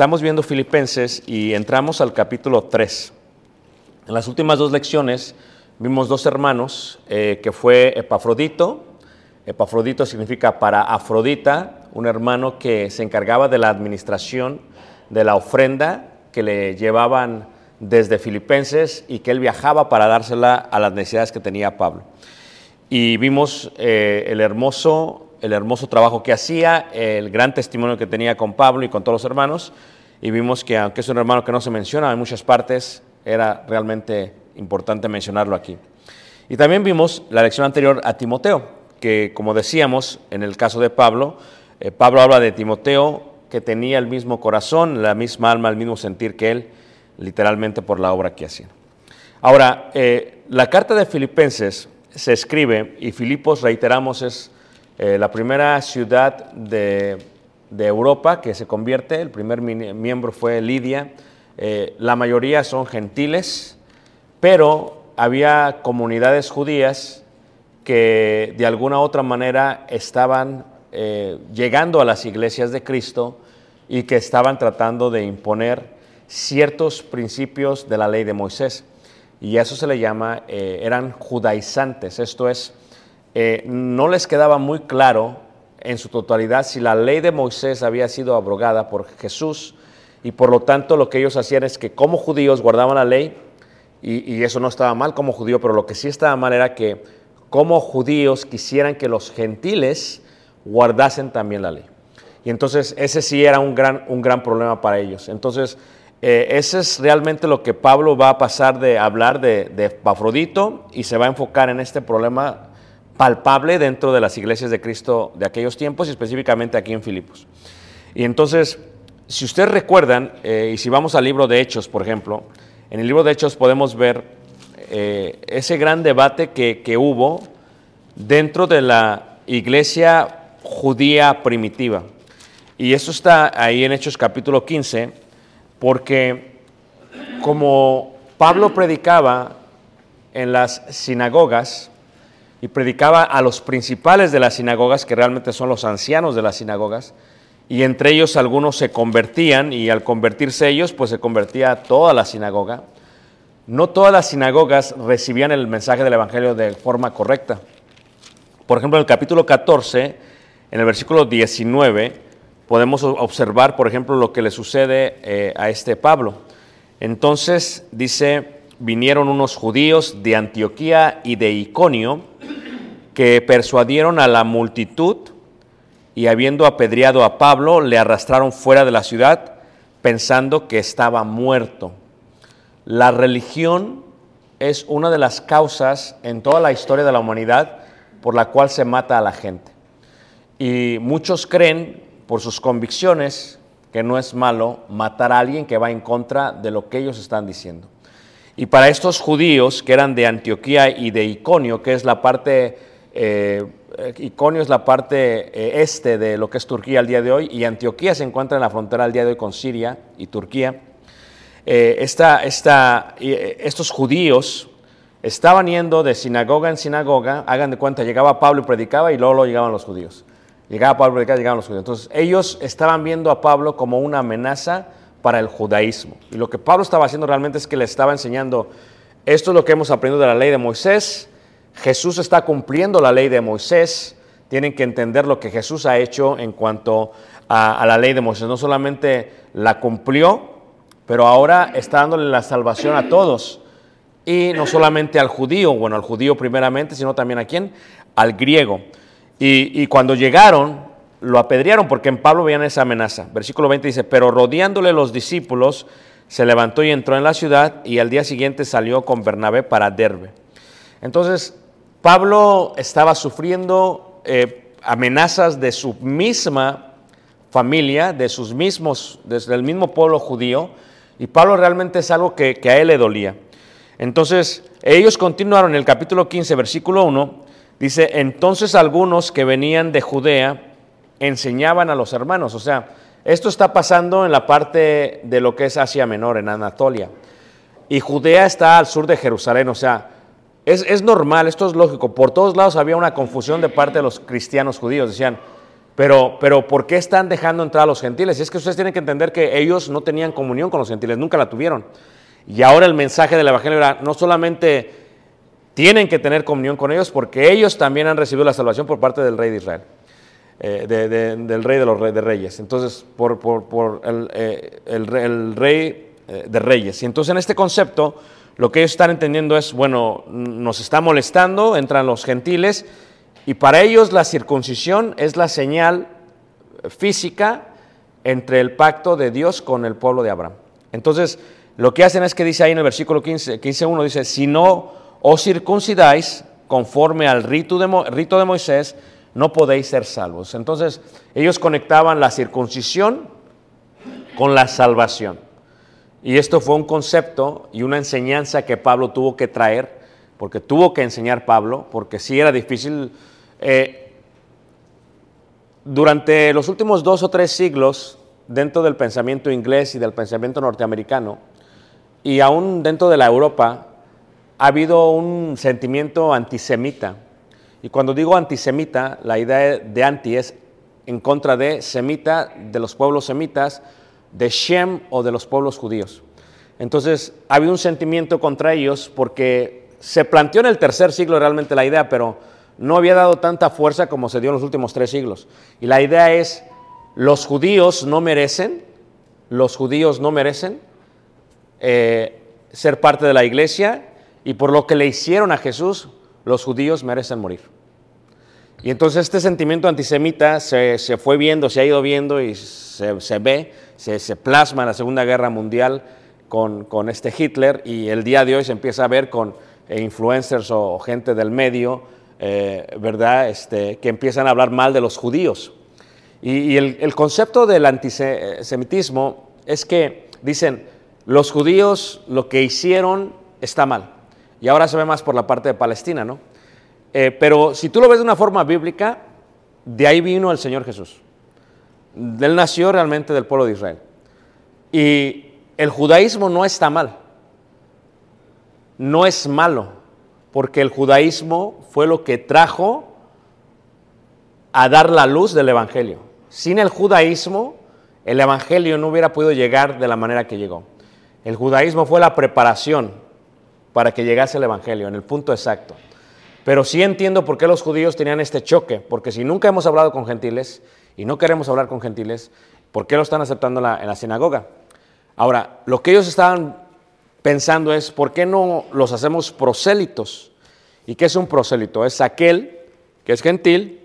estamos viendo Filipenses y entramos al capítulo 3. En las últimas dos lecciones vimos dos hermanos, eh, que fue Epafrodito. Epafrodito significa para Afrodita, un hermano que se encargaba de la administración de la ofrenda que le llevaban desde Filipenses y que él viajaba para dársela a las necesidades que tenía Pablo y vimos eh, el, hermoso, el hermoso trabajo que hacía, el gran testimonio que tenía con Pablo y con todos los hermanos, y vimos que aunque es un hermano que no se menciona en muchas partes, era realmente importante mencionarlo aquí. Y también vimos la lección anterior a Timoteo, que como decíamos, en el caso de Pablo, eh, Pablo habla de Timoteo que tenía el mismo corazón, la misma alma, el mismo sentir que él, literalmente por la obra que hacía. Ahora, eh, la carta de Filipenses se escribe, y Filipos, reiteramos, es eh, la primera ciudad de, de Europa que se convierte, el primer miembro fue Lidia, Eh, la mayoría son gentiles, pero había comunidades judías que de alguna u otra manera estaban eh, llegando a las iglesias de Cristo y que estaban tratando de imponer ciertos principios de la ley de Moisés. Y eso se le llama, eran judaizantes, esto es, eh, no les quedaba muy claro en su totalidad si la ley de Moisés había sido abrogada por Jesús y por lo tanto lo que ellos hacían es que como judíos guardaban la ley y, eso no estaba mal como judío, pero lo que sí estaba mal era que como judíos quisieran que los gentiles guardasen también la ley. Y entonces ese sí era un gran, un gran problema para ellos. Entonces, eh, ese es realmente lo que Pablo va a pasar de hablar de, de Epafrodito y se va a enfocar en este problema palpable dentro de las iglesias de Cristo de aquellos tiempos y específicamente aquí en Filipos. Y entonces, si ustedes recuerdan, eh, y si vamos al libro de Hechos, por ejemplo, en el libro de Hechos podemos ver eh, ese gran debate que, que hubo dentro de la iglesia judía primitiva. Y eso está ahí en Hechos capítulo 15, porque como Pablo predicaba en las sinagogas y predicaba a los principales de las sinagogas, que realmente son los ancianos de las sinagogas, y entre ellos algunos se convertían y al convertirse ellos, pues se convertía toda la sinagoga. No todas las sinagogas recibían el mensaje del Evangelio de forma correcta. Por ejemplo, en el capítulo 14, en el versículo 19, podemos observar, por ejemplo, lo que le sucede eh, a este Pablo. Entonces, dice, vinieron unos judíos de Antioquía y de Iconio que persuadieron a la multitud y habiendo apedreado a Pablo, le arrastraron fuera de la ciudad pensando que estaba muerto. La religión es una de las causas en toda la historia de la humanidad por la cual se mata a la gente. Y muchos creen, por sus convicciones, que no es malo matar a alguien que va en contra de lo que ellos están diciendo. Y para estos judíos que eran de Antioquía y de Iconio, que es la parte, eh, Iconio es la parte eh, este de lo que es Turquía al día de hoy, y Antioquía se encuentra en la frontera al día de hoy con Siria y Turquía, eh, esta, eh, estos judíos estaban yendo de sinagoga en sinagoga, hagan de cuenta, llegaba Pablo y predicaba y luego, luego llegaban los judíos. Llegaba Pablo y predicaba, llegaban los judíos. Entonces ellos estaban viendo a Pablo como una amenaza para el judaísmo. Y lo que Pablo estaba haciendo realmente es que le estaba enseñando, esto es lo que hemos aprendido de la ley de Moisés, Jesús está cumpliendo la ley de Moisés, tienen que entender lo que Jesús ha hecho en cuanto a, la ley de Moisés. No solamente la cumplió, pero ahora está dándole la salvación a todos. Y no solamente al judío, bueno, al judío primeramente, sino también a quién? Al griego. Y, y cuando llegaron, lo apedrearon porque en Pablo veían esa amenaza. Versículo 20 dice, pero rodeándole los discípulos, se levantó y entró en la ciudad y al día siguiente salió con Bernabé para Derbe. Entonces, Pablo estaba sufriendo eh, amenazas de su misma familia, de sus mismos, desde el mismo pueblo judío, y Pablo realmente es algo que, que a él le dolía. Entonces, ellos continuaron en el capítulo 15, versículo 1, dice, entonces algunos que venían de Judea enseñaban a los hermanos, o sea, esto está pasando en la parte de lo que es Asia Menor, en Anatolia, y Judea está al sur de Jerusalén, o sea, es, es normal, esto es lógico, por todos lados había una confusión de parte de los cristianos judíos, decían, pero, pero ¿por qué están dejando entrar a los gentiles? Y es que ustedes tienen que entender que ellos no tenían comunión con los gentiles, nunca la tuvieron. Y ahora el mensaje del Evangelio era, no solamente tienen que tener comunión con ellos, porque ellos también han recibido la salvación por parte del rey de Israel, eh, de- de- del rey de los reyes. Entonces, por, por- eh, el rey eh, de reyes. Y entonces en este concepto, lo que ellos están entendiendo es, bueno, nos está molestando, entran los gentiles, y para ellos la circuncisión es la señal física entre el pacto de Dios con el pueblo de Abraham. Entonces, lo que hacen es que dice ahí en el versículo 15, 15.1, dice, si no os circuncidáis conforme al rito de, rito de Moisés, no podéis ser salvos. Entonces, ellos conectaban la circuncisión con la salvación. Y esto fue un concepto y una enseñanza que Pablo tuvo que traer, porque tuvo que enseñar Pablo, porque sí era difícil. Eh, durante los últimos dos o tres siglos, dentro del pensamiento inglés y del pensamiento norteamericano, y aún dentro de la Europa, ha habido un sentimiento antisemita. Y cuando digo antisemita, la idea de anti es en contra de semita, de los pueblos semitas, de Shem o de los pueblos judíos. Entonces, ha habido un sentimiento contra ellos porque se planteó en el tercer siglo realmente la idea, pero no había dado tanta fuerza como se dio en los últimos tres siglos. Y la idea es, los judíos no merecen, los judíos no merecen eh, ser parte de la iglesia y por lo que le hicieron a Jesús, los judíos merecen morir. Y entonces este sentimiento antisemita se, se fue viendo, se ha ido viendo y se, se ve, se, se plasma en la Segunda Guerra Mundial con, con este Hitler y el día de hoy se empieza a ver con eh, influencers o, gente del medio, eh, ¿verdad?, este, que empiezan a hablar mal de los judíos. Y, y el, el concepto del antisemitismo es que dicen, los judíos lo que hicieron está mal. Y ahora se ve más por la parte de Palestina, ¿no? Eh, pero si tú lo ves de una forma bíblica, de ahí vino el Señor Jesús. Él nació realmente del pueblo de Israel. Y el judaísmo no está mal. No es malo, porque el judaísmo fue lo que trajo a dar la luz del Evangelio. Sin el judaísmo, el Evangelio no hubiera podido llegar de la manera que llegó. El judaísmo fue la preparación para que llegase el Evangelio, en el punto exacto. Pero sí entiendo por qué los judíos tenían este choque, porque si nunca hemos hablado con gentiles y no queremos hablar con gentiles, ¿por qué lo están aceptando en la, sinagoga? Ahora, lo que ellos estaban pensando es, ¿por qué no los hacemos prosélitos? ¿Y qué es un prosélito? Es aquel que es gentil,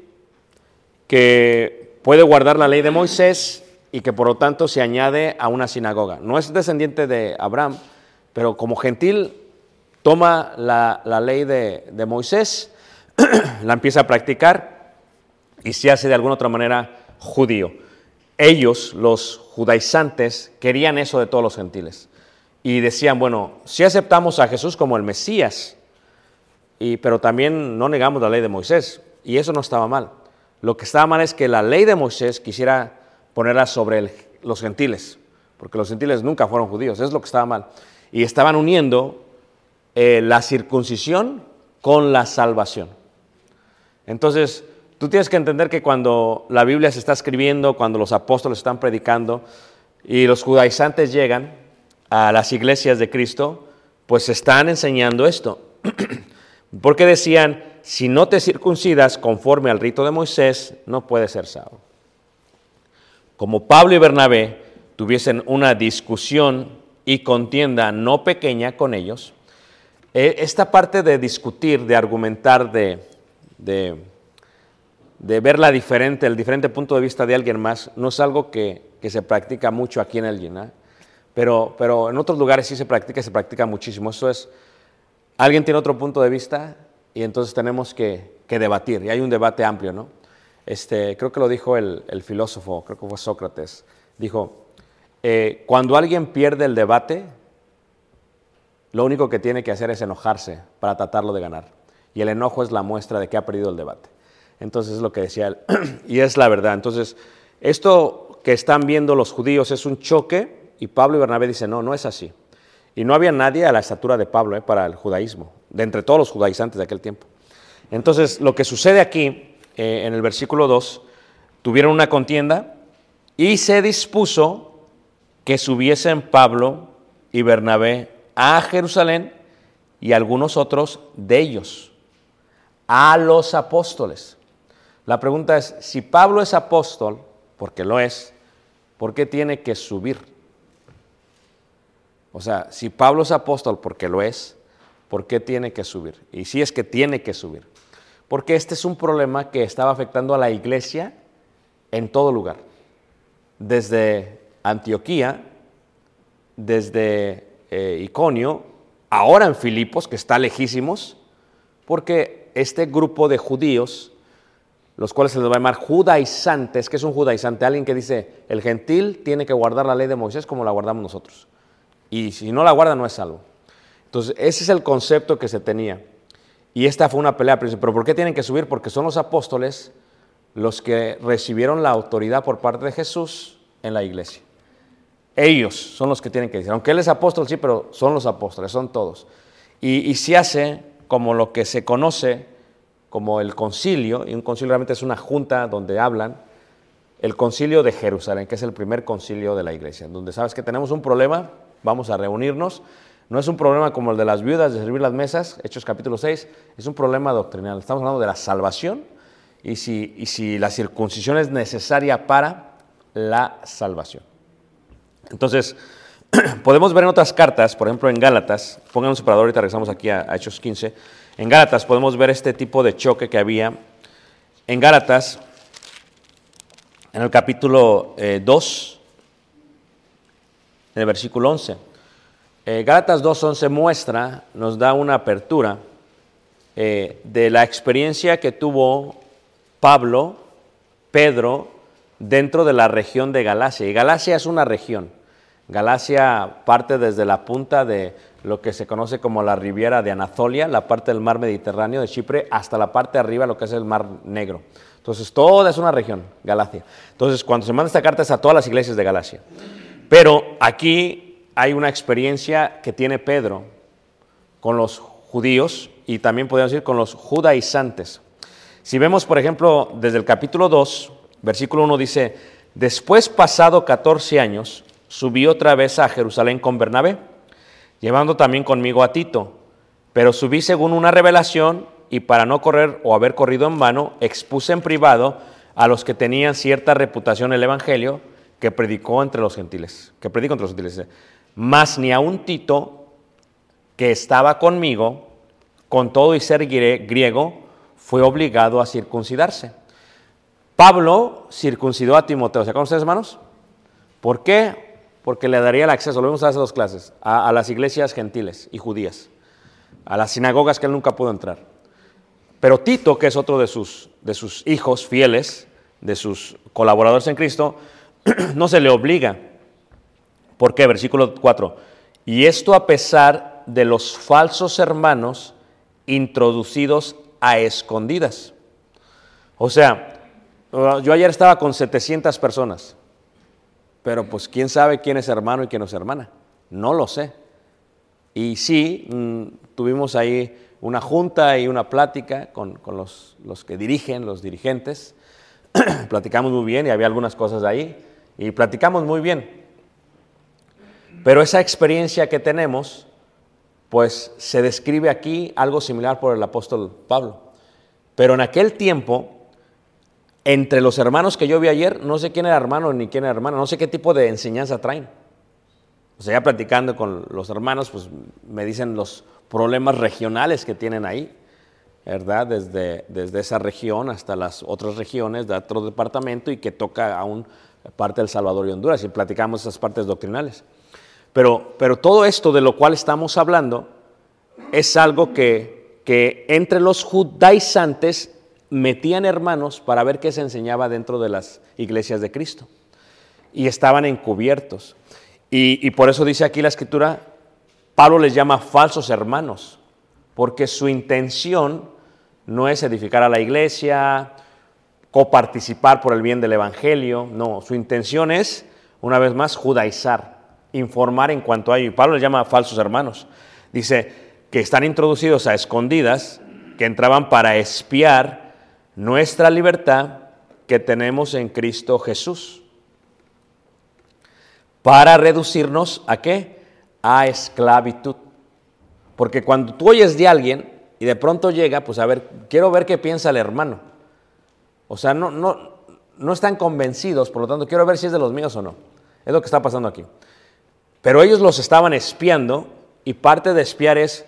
que puede guardar la ley de Moisés y que por lo tanto se añade a una sinagoga. No es descendiente de Abraham, pero como gentil toma la, la ley de, de Moisés, la empieza a practicar y se hace de alguna otra manera judío. Ellos, los judaizantes, querían eso de todos los gentiles. Y decían, bueno, si aceptamos a Jesús como el Mesías, y, pero también no negamos la ley de Moisés. Y eso no estaba mal. Lo que estaba mal es que la ley de Moisés quisiera ponerla sobre los gentiles, porque los gentiles nunca fueron judíos, es lo que estaba mal. Y estaban uniendo eh, la circuncisión con la salvación. Entonces, tú tienes que entender que cuando la Biblia se está escribiendo, cuando los apóstoles están predicando y los judaizantes llegan a las iglesias de Cristo, pues están enseñando esto. Porque decían, si no te circuncidas conforme al rito de Moisés, no puedes ser salvo. Como Pablo y Bernabé tuviesen una discusión y contienda no pequeña con ellos, eh, esta parte de discutir, de argumentar, de, de, de ver la diferente, el diferente punto de vista de alguien más, no es algo que, que se practica mucho aquí en el Yena, pero, pero en otros lugares sí se practica se practica muchísimo. Eso es, alguien tiene otro punto de vista y entonces tenemos que, que debatir, y hay un debate amplio, ¿no? Este, creo que lo dijo el, el filósofo, creo que fue Sócrates, dijo, eh, cuando alguien pierde el debate, lo único que tiene que hacer es enojarse para tratarlo de ganar. Y el enojo es la muestra de que ha perdido el debate. Entonces es lo que decía él. y es la verdad. Entonces, esto que están viendo los judíos es un choque y Pablo y Bernabé dicen, no, no es así. Y no había nadie a la estatura de Pablo eh, para el judaísmo, de entre todos los judaizantes de aquel tiempo. Entonces, lo que sucede aquí, eh, en el versículo 2, tuvieron una contienda y se dispuso que subiesen Pablo y Bernabé a Jerusalén y algunos otros de ellos, a los apóstoles. La pregunta es, si Pablo es apóstol, porque lo es, ¿por qué tiene que subir? O sea, si Pablo es apóstol porque lo es, ¿por qué tiene que subir? Y si es que tiene que subir. Porque este es un problema que estaba afectando a la iglesia en todo lugar. Desde Antioquía, desde eh, Iconio, ahora en Filipos, que está lejísimos, porque este grupo de judíos, los cuales se les va a llamar judaizantes, que es un judaizante? Alguien que dice, el gentil tiene que guardar la ley de Moisés como la guardamos nosotros. Y si no la guarda, no es salvo. Entonces, ese es el concepto que se tenía. Y esta fue una pelea. Pero ¿por qué tienen que subir? Porque son los apóstoles los que recibieron la autoridad por parte de Jesús en la iglesia. Ellos son los que tienen que decir. Aunque él es apóstol, sí, pero son los apóstoles, son todos. Y, y se hace como lo que se conoce como el concilio, y un concilio realmente es una junta donde hablan, el concilio de Jerusalén, que es el primer concilio de la iglesia, donde sabes que tenemos un problema, vamos a reunirnos. No es un problema como el de las viudas de servir las mesas, Hechos capítulo 6, es un problema doctrinal. Estamos hablando de la salvación y si, y si la circuncisión es necesaria para la salvación. Entonces, podemos ver en otras cartas, por ejemplo en Gálatas, pongan un ahorita regresamos aquí a, a Hechos 15. En Gálatas podemos ver este tipo de choque que había. En Gálatas, en el capítulo eh, 2, en el versículo 11. Eh, Gálatas 2.11 muestra, nos da una apertura eh, de la experiencia que tuvo Pablo, Pedro, dentro de la región de Galacia. Y Galacia es una región. Galacia parte desde la punta de lo que se conoce como la Riviera de Anatolia, la parte del mar Mediterráneo de Chipre, hasta la parte de arriba, lo que es el mar Negro. Entonces, toda es una región, Galacia. Entonces, cuando se manda esta carta es a todas las iglesias de Galacia. Pero aquí hay una experiencia que tiene Pedro con los judíos y también podemos decir con los judaizantes. Si vemos, por ejemplo, desde el capítulo 2, versículo 1 dice, después pasado 14 años, subí otra vez a Jerusalén con Bernabé, llevando también conmigo a Tito, pero subí según una revelación y para no correr o haber corrido en vano, expuse en privado a los que tenían cierta reputación el Evangelio que predicó entre los gentiles, que predicó entre los gentiles. Mas ni a un Tito que estaba conmigo, con todo y ser griego, fue obligado a circuncidarse. Pablo circuncidó a Timoteo. ¿Se acuerdan ustedes, hermanos? ¿Por qué? Porque le daría el acceso, lo vimos hace dos clases, a, a las iglesias gentiles y judías, a las sinagogas que él nunca pudo entrar. Pero Tito, que es otro de sus, de sus hijos fieles, de sus colaboradores en Cristo, no se le obliga. ¿Por qué? Versículo 4. Y esto a pesar de los falsos hermanos introducidos a escondidas. O sea, yo ayer estaba con 700 personas, pero pues quién sabe quién es hermano y quién no es hermana. No lo sé. Y sí, mm, tuvimos ahí una junta y una plática con, con los, los que dirigen, los dirigentes. platicamos muy bien y había algunas cosas ahí. Y platicamos muy bien. Pero esa experiencia que tenemos, pues se describe aquí algo similar por el apóstol Pablo. Pero en aquel tiempo, entre los hermanos que yo vi ayer, no sé quién era hermano ni quién era hermana, no sé qué tipo de enseñanza traen. O sea, ya platicando con los hermanos, pues me dicen los problemas regionales que tienen ahí, ¿verdad? Desde, desde esa región hasta las otras regiones de otro departamento y que toca aún parte del Salvador y Honduras y platicamos esas partes doctrinales. Pero, pero todo esto de lo cual estamos hablando es algo que, que entre los judaizantes metían hermanos para ver qué se enseñaba dentro de las iglesias de Cristo. Y estaban encubiertos. Y, por eso dice aquí la escritura, Pablo les llama falsos hermanos, porque su intención no es edificar a la iglesia, coparticipar por el bien del Evangelio, no, su intención es, una vez más, judaizar, informar en cuanto a ello. Y Pablo les llama falsos hermanos. Dice que están introducidos a escondidas, que entraban para espiar nuestra libertad que tenemos en Cristo Jesús. Para reducirnos a qué? A esclavitud. Porque cuando tú oyes de alguien y de pronto llega, pues a ver, quiero ver qué piensa el hermano. O sea, no, no, no están convencidos, por lo tanto, quiero ver si es de los míos o no. Es lo que está pasando aquí. Pero ellos los estaban espiando y parte de espiar es,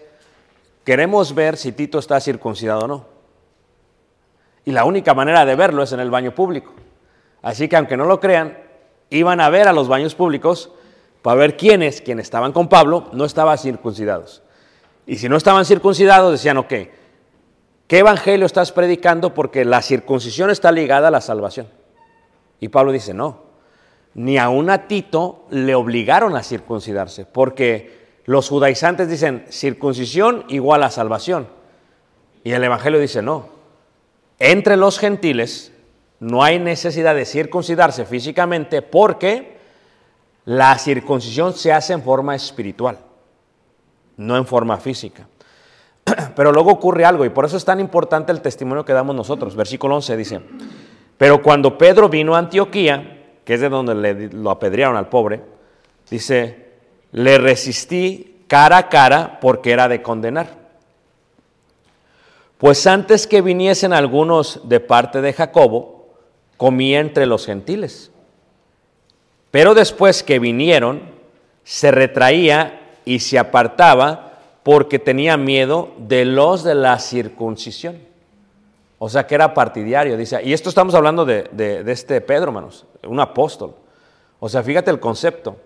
queremos ver si Tito está circuncidado o no. Y la única manera de verlo es en el baño público. Así que aunque no lo crean, iban a ver a los baños públicos para ver quiénes, quienes estaban con Pablo, no estaban circuncidados. Y si no estaban circuncidados, decían, ok, ¿qué evangelio estás predicando? Porque la circuncisión está ligada a la salvación. Y Pablo dice, no, ni aun a Tito le obligaron a circuncidarse, porque los judaizantes dicen circuncisión igual a salvación. Y el Evangelio dice no. Entre los gentiles no hay necesidad de circuncidarse físicamente porque la circuncisión se hace en forma espiritual, no en forma física. Pero luego ocurre algo y por eso es tan importante el testimonio que damos nosotros. Versículo 11 dice, pero cuando Pedro vino a Antioquía, que es de donde le, lo apedrearon al pobre, dice, le resistí cara a cara porque era de condenar. Pues antes que viniesen algunos de parte de Jacobo, comía entre los gentiles. Pero después que vinieron, se retraía y se apartaba porque tenía miedo de los de la circuncisión. O sea que era partidario, dice. Y esto estamos hablando de, de, este Pedro, hermanos, un apóstol. O sea, fíjate el concepto.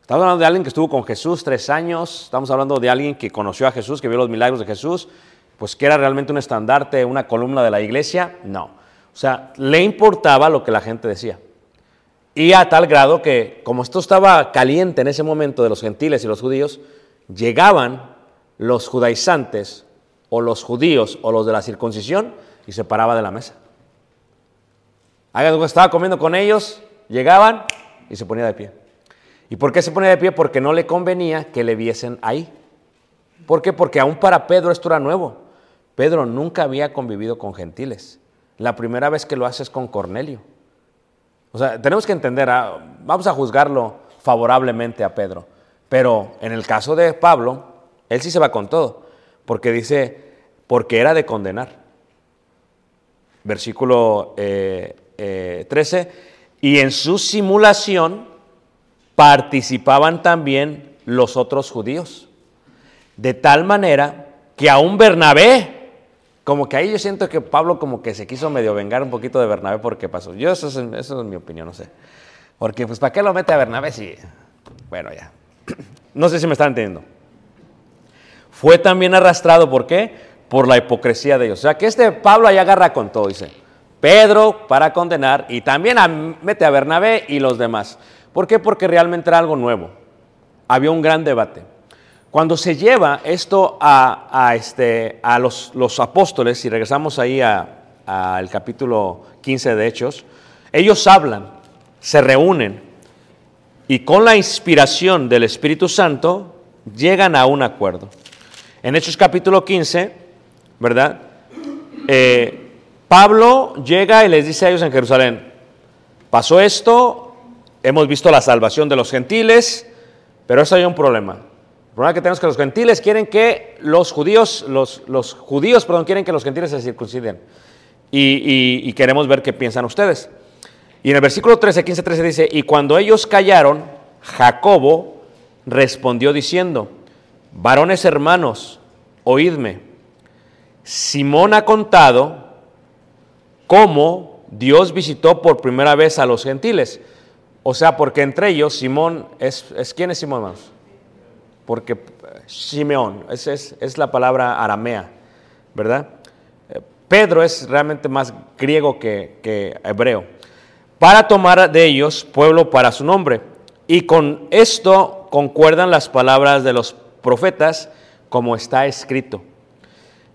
Estamos hablando de alguien que estuvo con Jesús tres años, estamos hablando de alguien que conoció a Jesús, que vio los milagros de Jesús, pues que era realmente un estandarte, una columna de la iglesia. No. O sea, le importaba lo que la gente decía. Y a tal grado que, como esto estaba caliente en ese momento de los gentiles y los judíos, llegaban los judaizantes o los judíos o los de la circuncisión y se paraba de la mesa. Estaba comiendo con ellos, llegaban y se ponía de pie. ¿Y por qué se ponía de pie? Porque no le convenía que le viesen ahí. ¿Por qué? Porque aún para Pedro esto era nuevo. Pedro nunca había convivido con gentiles. La primera vez que lo hace es con Cornelio. O sea, tenemos que entender, ah, vamos a juzgarlo favorablemente a Pedro. Pero en el caso de Pablo, él sí se va con todo. Porque dice, porque era de condenar versículo eh, eh, 13, y en su simulación participaban también los otros judíos, de tal manera que aún Bernabé Como que ahí yo siento que Pablo como que se quiso medio vengar un poquito de Bernabé porque pasó. Yo eso es, eso es mi opinión, no sé. Porque pues ¿para qué lo mete a Bernabé si... Bueno, ya. No sé si me están entendiendo. Fue también arrastrado, ¿por qué? Por la hipocresía de ellos. O sea, que este Pablo ahí agarra con todo, dice. Pedro para condenar y también a- mete a Bernabé y los demás. ¿Por qué? Porque realmente era algo nuevo. Había un gran debate. Cuando se lleva esto a, a, este, a los, los apóstoles, y regresamos ahí al capítulo 15 de Hechos, ellos hablan, se reúnen y con la inspiración del Espíritu Santo llegan a un acuerdo. En Hechos capítulo 15, ¿verdad? Eh, Pablo llega y les dice a ellos en Jerusalén, pasó esto, hemos visto la salvación de los gentiles, pero eso hay un problema. El problema que tenemos es que los gentiles quieren que los judíos, los, los judíos, perdón, quieren que los gentiles se circunciden. Y, queremos ver qué piensan ustedes. Y en el versículo 13, 15, 13 dice, y cuando ellos callaron, Jacobo respondió diciendo, varones hermanos, oídme, Simón ha contado cómo Dios visitó por primera vez a los gentiles. O sea, porque entre ellos Simón es, es ¿quién es Simón, hermanos? Porque eh, Simeón, es, es, es la palabra aramea, ¿verdad? Eh, Pedro es realmente más griego que, que hebreo. Para tomar de ellos pueblo para su nombre. Y con esto concuerdan las palabras de los profetas como está escrito.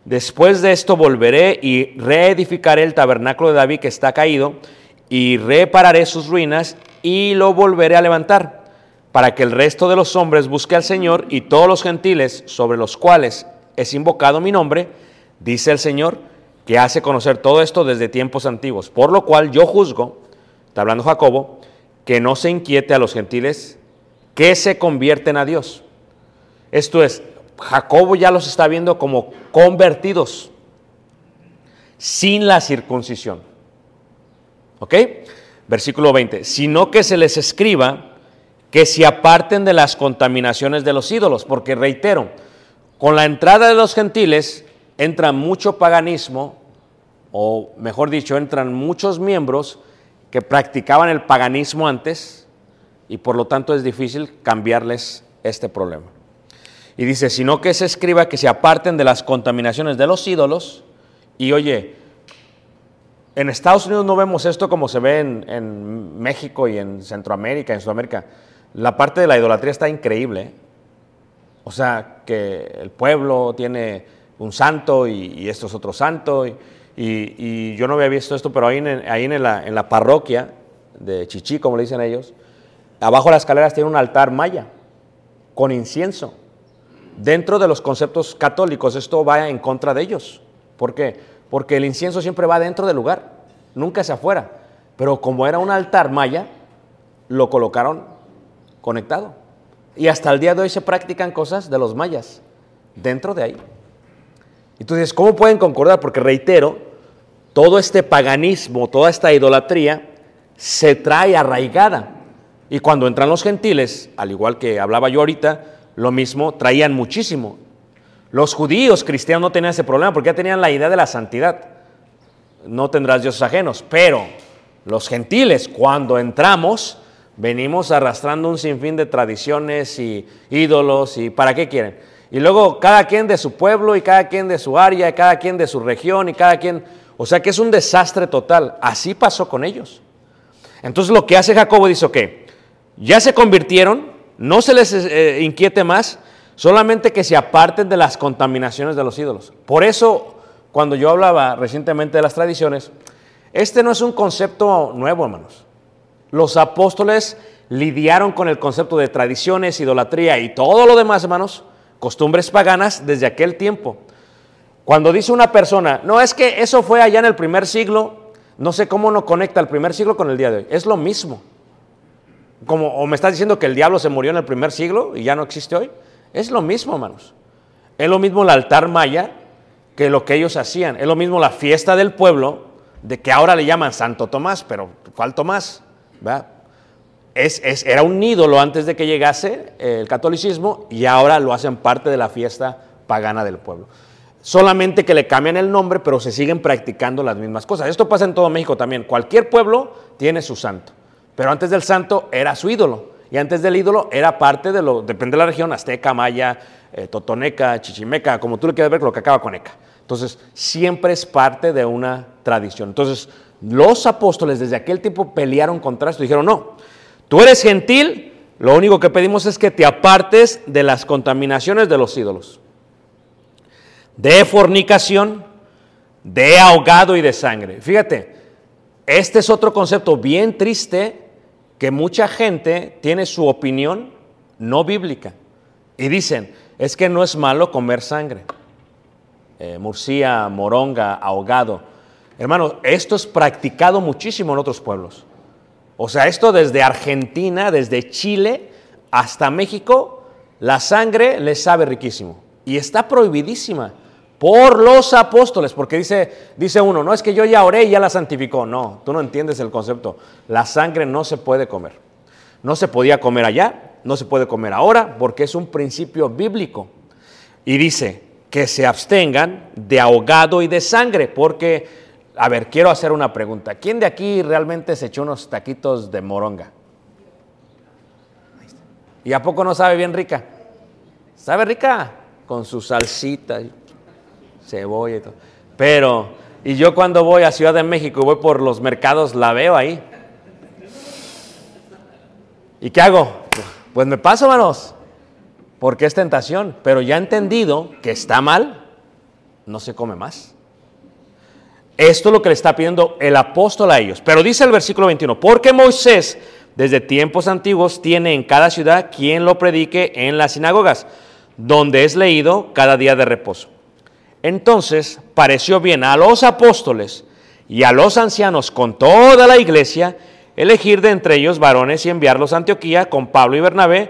Después de esto volveré y reedificaré el tabernáculo de David que está caído y repararé sus ruinas y lo volveré a levantar para que el resto de los hombres busque al Señor y todos los gentiles sobre los cuales es invocado mi nombre, dice el Señor, que hace conocer todo esto desde tiempos antiguos. Por lo cual yo juzgo, está hablando Jacobo, que no se inquiete a los gentiles que se convierten a Dios. Esto es, Jacobo ya los está viendo como convertidos sin la circuncisión. ¿Ok? Versículo 20. Sino que se les escriba que se aparten de las contaminaciones de los ídolos, porque reitero, con la entrada de los gentiles entra mucho paganismo, o mejor dicho, entran muchos miembros que practicaban el paganismo antes, y por lo tanto es difícil cambiarles este problema. Y dice, sino que se escriba que se aparten de las contaminaciones de los ídolos. Y oye, en Estados Unidos no vemos esto como se ve en, en México y en Centroamérica, en Sudamérica. La parte de la idolatría está increíble. ¿eh? O sea, que el pueblo tiene un santo y, esto es otro santo. Y, yo no había visto esto, pero ahí en, la, en la parroquia de Chichí, como le dicen ellos, abajo de las escaleras tiene un altar maya con incienso. Dentro de los conceptos católicos esto va en contra de ellos. ¿Por qué? Porque el incienso siempre va dentro del lugar, nunca hacia afuera. Pero como era un altar maya, lo colocaron conectado. Y hasta el día de hoy se practican cosas de los mayas dentro de ahí. Dices, ¿cómo pueden concordar? Porque reitero, todo este paganismo, toda esta idolatría se trae arraigada. Y cuando entran los gentiles, al igual que hablaba yo ahorita, lo mismo, traían muchísimo. Los judíos cristianos no tenían ese problema porque ya tenían la idea de la santidad. No tendrás dioses ajenos. Pero los gentiles, cuando entramos, venimos arrastrando un sinfín de tradiciones y ídolos. ¿Y para qué quieren? Y luego cada quien de su pueblo y cada quien de su área, y cada quien de su región y cada quien... O sea que es un desastre total. Así pasó con ellos. Entonces lo que hace Jacobo dice, ok, ya se convirtieron, no se les eh, inquiete más, solamente que se aparten de las contaminaciones de los ídolos. Por eso, cuando yo hablaba recientemente de las tradiciones, este no es un concepto nuevo, hermanos. Los apóstoles lidiaron con el concepto de tradiciones, idolatría y todo lo demás, hermanos, costumbres paganas desde aquel tiempo. Cuando dice una persona, no es que eso fue allá en el primer siglo, no sé cómo no conecta el primer siglo con el día de hoy. Es lo mismo. Como, o me estás diciendo que el diablo se murió en el primer siglo y ya no existe hoy. Es lo mismo, hermanos. Es lo mismo el altar maya que lo que ellos hacían. Es lo mismo la fiesta del pueblo, de que ahora le llaman Santo Tomás, pero ¿cuál Tomás? Es, es- era un ídolo antes de que llegase el catolicismo y ahora lo hacen parte de la fiesta pagana del pueblo. solamente que le cambian el nombre, pero se siguen practicando las mismas cosas. Esto pasa en todo México también. Cualquier pueblo tiene su santo, pero antes del santo era su ídolo. Y antes del ídolo era parte de lo, depende de la región, azteca, maya, eh, totoneca, chichimeca, como tú le quieras ver, lo que acaba con eca. Entonces, siempre es parte de una tradición. Entonces, los apóstoles desde aquel tiempo pelearon contra esto. Dijeron, no, tú eres gentil, lo único que pedimos es que te apartes de las contaminaciones de los ídolos de fornicación, de ahogado y de sangre. Fíjate, este es otro concepto bien triste que mucha gente tiene su opinión no bíblica y dicen, es que no es malo comer sangre. Eh, murcia, moronga, ahogado. Hermano, esto es practicado muchísimo en otros pueblos. O sea, esto desde Argentina, desde Chile hasta México, la sangre les sabe riquísimo. Y está prohibidísima por los apóstoles, porque dice, dice uno, no es que yo ya oré y ya la santificó. No, tú no entiendes el concepto. La sangre no se puede comer. No se podía comer allá, no se puede comer ahora, porque es un principio bíblico. Y dice que se abstengan de ahogado y de sangre, porque, a ver, quiero hacer una pregunta. ¿Quién de aquí realmente se echó unos taquitos de moronga? ¿Y a poco no sabe bien rica? ¿Sabe rica? Con su salsita cebolla y todo. Pero, y yo cuando voy a Ciudad de México y voy por los mercados, la veo ahí. ¿Y qué hago? Pues me paso, hermanos, porque es tentación, pero ya he entendido que está mal, no se come más. Esto es lo que le está pidiendo el apóstol a ellos. Pero dice el versículo 21, porque Moisés desde tiempos antiguos tiene en cada ciudad quien lo predique en las sinagogas, donde es leído cada día de reposo. Entonces pareció bien a los apóstoles y a los ancianos con toda la iglesia elegir de entre ellos varones y enviarlos a Antioquía con Pablo y Bernabé,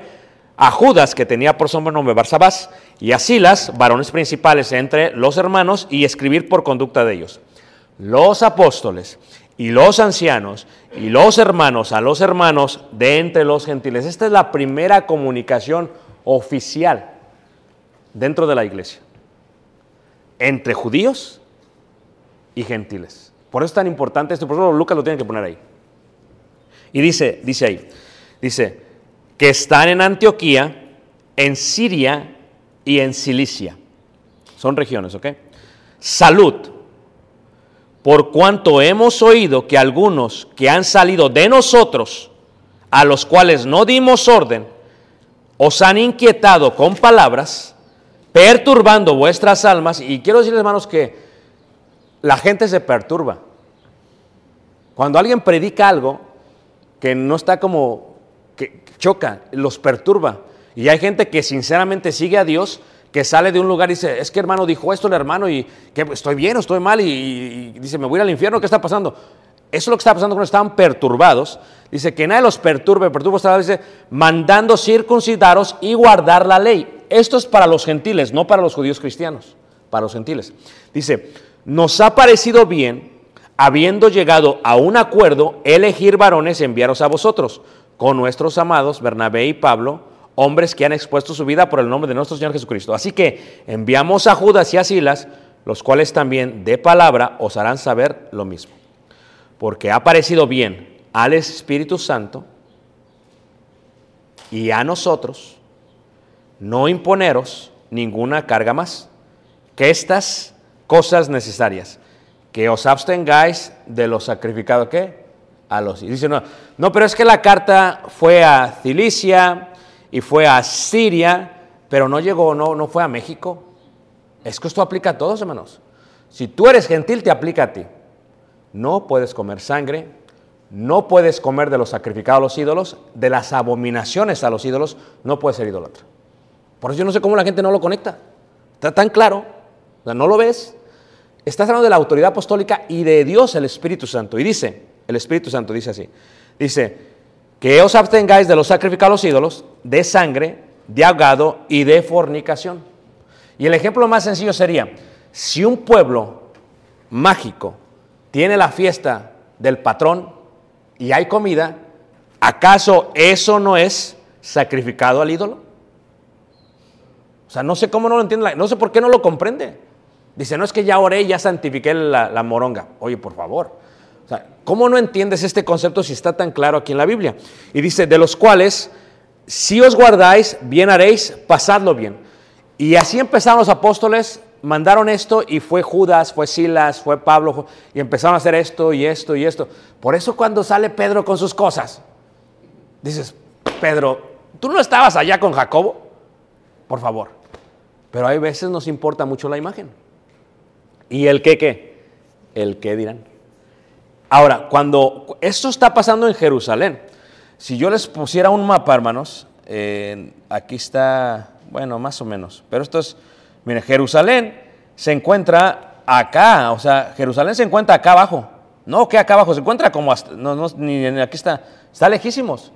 a Judas, que tenía por sobrenombre Barsabás, y a Silas, varones principales entre los hermanos, y escribir por conducta de ellos. Los apóstoles y los ancianos y los hermanos a los hermanos de entre los gentiles. Esta es la primera comunicación oficial dentro de la iglesia entre judíos y gentiles. Por eso es tan importante esto, por eso Lucas lo tiene que poner ahí. Y dice, dice ahí, dice, que están en Antioquía, en Siria y en Cilicia. Son regiones, ¿ok? Salud. Por cuanto hemos oído que algunos que han salido de nosotros, a los cuales no dimos orden, os han inquietado con palabras, perturbando vuestras almas. Y quiero decirles, hermanos, que la gente se perturba. Cuando alguien predica algo que no está como, que choca, los perturba. Y hay gente que sinceramente sigue a Dios, que sale de un lugar y dice, es que hermano dijo esto el hermano y que estoy bien o estoy mal y, dice, me voy al infierno, ¿qué está pasando? Eso es lo que está pasando cuando estaban perturbados. Dice que nadie los perturbe, perturba, dice, mandando circuncidaros y guardar la ley. Esto es para los gentiles, no para los judíos cristianos, para los gentiles. Dice, nos ha parecido bien, habiendo llegado a un acuerdo, elegir varones y enviaros a vosotros, con nuestros amados Bernabé y Pablo, hombres que han expuesto su vida por el nombre de nuestro Señor Jesucristo. Así que enviamos a Judas y a Silas, los cuales también de palabra os harán saber lo mismo. Porque ha parecido bien al Espíritu Santo y a nosotros no imponeros ninguna carga más que estas cosas necesarias, que os abstengáis de lo sacrificado que a los dice no, no, pero es que la carta fue a Cilicia y fue a Siria, pero no llegó, no, no fue a México. Es que esto aplica a todos, hermanos. Si tú eres gentil, te aplica a ti. No puedes comer sangre, no puedes comer de los sacrificados a los ídolos, de las abominaciones a los ídolos, no puedes ser idólatra. Por eso yo no sé cómo la gente no lo conecta. Está tan claro. O sea, no lo ves. Estás hablando de la autoridad apostólica y de Dios el Espíritu Santo. Y dice, el Espíritu Santo dice así. Dice, que os abstengáis de los sacrificados a los ídolos, de sangre, de ahogado y de fornicación. Y el ejemplo más sencillo sería, si un pueblo mágico tiene la fiesta del patrón y hay comida, ¿acaso eso no es sacrificado al ídolo? O sea, no sé cómo no lo entiende, no sé por qué no lo comprende. Dice, no es que ya oré ya santifiqué la, la moronga. Oye, por favor. O sea, ¿cómo no entiendes este concepto si está tan claro aquí en la Biblia? Y dice, de los cuales, si os guardáis, bien haréis, pasadlo bien. Y así empezaron los apóstoles, mandaron esto y fue Judas, fue Silas, fue Pablo, y empezaron a hacer esto y esto y esto. Por eso cuando sale Pedro con sus cosas, dices, Pedro, ¿tú no estabas allá con Jacobo? Por favor. Pero hay veces nos importa mucho la imagen. ¿Y el qué qué? El qué dirán. Ahora, cuando esto está pasando en Jerusalén, si yo les pusiera un mapa, hermanos, aquí está, bueno, más o menos, pero esto es, miren, Jerusalén se encuentra acá, o sea, Jerusalén se encuentra acá abajo. No, que acá abajo, se encuentra como hasta, no, no, ni ni aquí está, está lejísimos.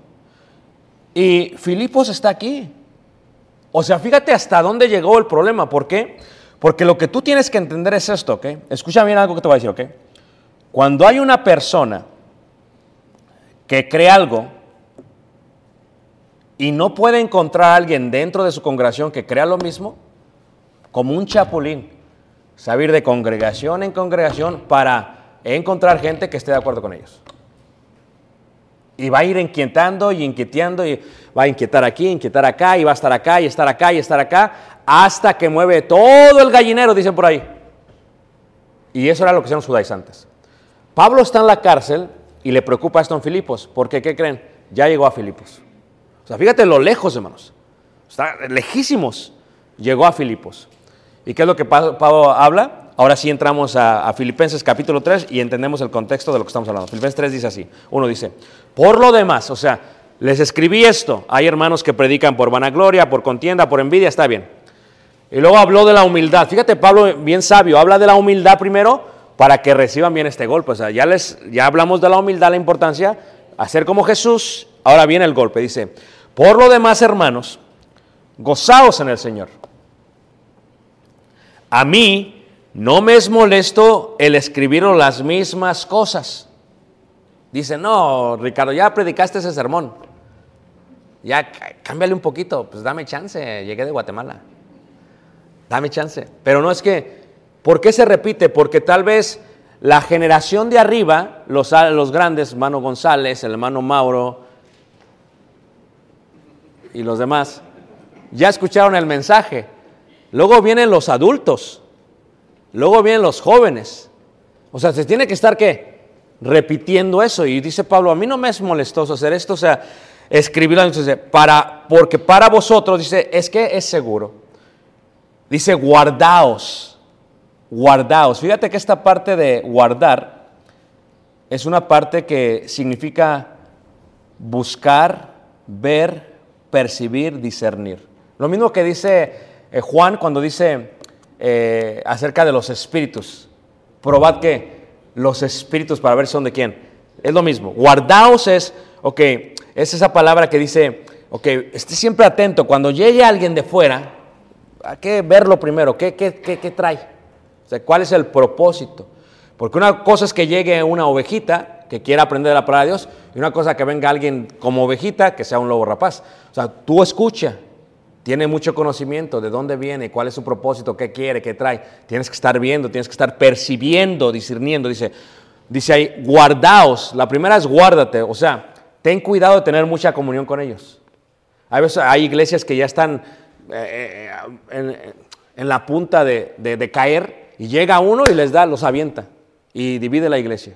Y Filipos está aquí. O sea, fíjate hasta dónde llegó el problema. ¿Por qué? Porque lo que tú tienes que entender es esto, ¿ok? Escucha bien algo que te voy a decir, ¿ok? Cuando hay una persona que cree algo y no puede encontrar a alguien dentro de su congregación que crea lo mismo, como un chapulín, saber de congregación en congregación para encontrar gente que esté de acuerdo con ellos. Y va a ir inquietando y inquieteando y va a inquietar aquí, inquietar acá y va a estar acá y estar acá y estar acá hasta que mueve todo el gallinero, dicen por ahí. Y eso era lo que hacían los judaizantes. Pablo está en la cárcel y le preocupa esto en Filipos, porque ¿qué creen? Ya llegó a Filipos. O sea, fíjate lo lejos, hermanos. Está lejísimos. Llegó a Filipos. ¿Y qué es lo que Pa- Pablo habla? Ahora sí entramos a, a Filipenses capítulo 3 y entendemos el contexto de lo que estamos hablando. Filipenses 3 dice así. Uno dice, por lo demás, o sea, les escribí esto. Hay hermanos que predican por vanagloria, por contienda, por envidia, está bien. Y luego habló de la humildad. Fíjate, Pablo, bien sabio, habla de la humildad primero para que reciban bien este golpe. O sea, ya, les, ya hablamos de la humildad, la importancia, hacer como Jesús. Ahora viene el golpe. Dice, por lo demás, hermanos, gozaos en el Señor. A mí no me es molesto el escribir las mismas cosas. Dice, no, Ricardo, ya predicaste ese sermón. Ya cá- cámbiale un poquito, pues dame chance, llegué de Guatemala. Dame chance. Pero no es que, ¿por qué se repite? Porque tal vez la generación de arriba, los, grandes, hermano González, el hermano Mauro y los demás, ya escucharon el mensaje. Luego vienen los adultos, luego vienen los jóvenes. O sea, se tiene que estar qué? Repitiendo eso. Y dice Pablo, a mí no me es molestoso hacer esto, o sea, escribirlo, entonces, para, porque para vosotros, dice, es que es seguro. Dice, guardaos, guardaos. Fíjate que esta parte de guardar es una parte que significa buscar, ver, percibir, discernir. Lo mismo que dice eh, Juan cuando dice eh, acerca de los espíritus. Probad que los espíritus para ver son de quién. Es lo mismo. Guardaos es, ok, es esa palabra que dice, ok, esté siempre atento. Cuando llegue alguien de fuera, hay que verlo primero. ¿Qué, qué, qué, qué trae? ¿Cuál es el propósito? Porque una cosa es que llegue una ovejita que quiera aprender la palabra de Dios y una cosa que venga alguien como ovejita que sea un lobo rapaz. O sea, tú escucha, tiene mucho conocimiento de dónde viene, cuál es su propósito, qué quiere, qué trae. Tienes que estar viendo, tienes que estar percibiendo, discerniendo. Dice, dice ahí, guardaos. La primera es guárdate, o sea, ten cuidado de tener mucha comunión con ellos. Hay, veces, hay iglesias que ya están eh, eh, en, en la punta de caer y llega uno y les da, los avienta y divide la iglesia.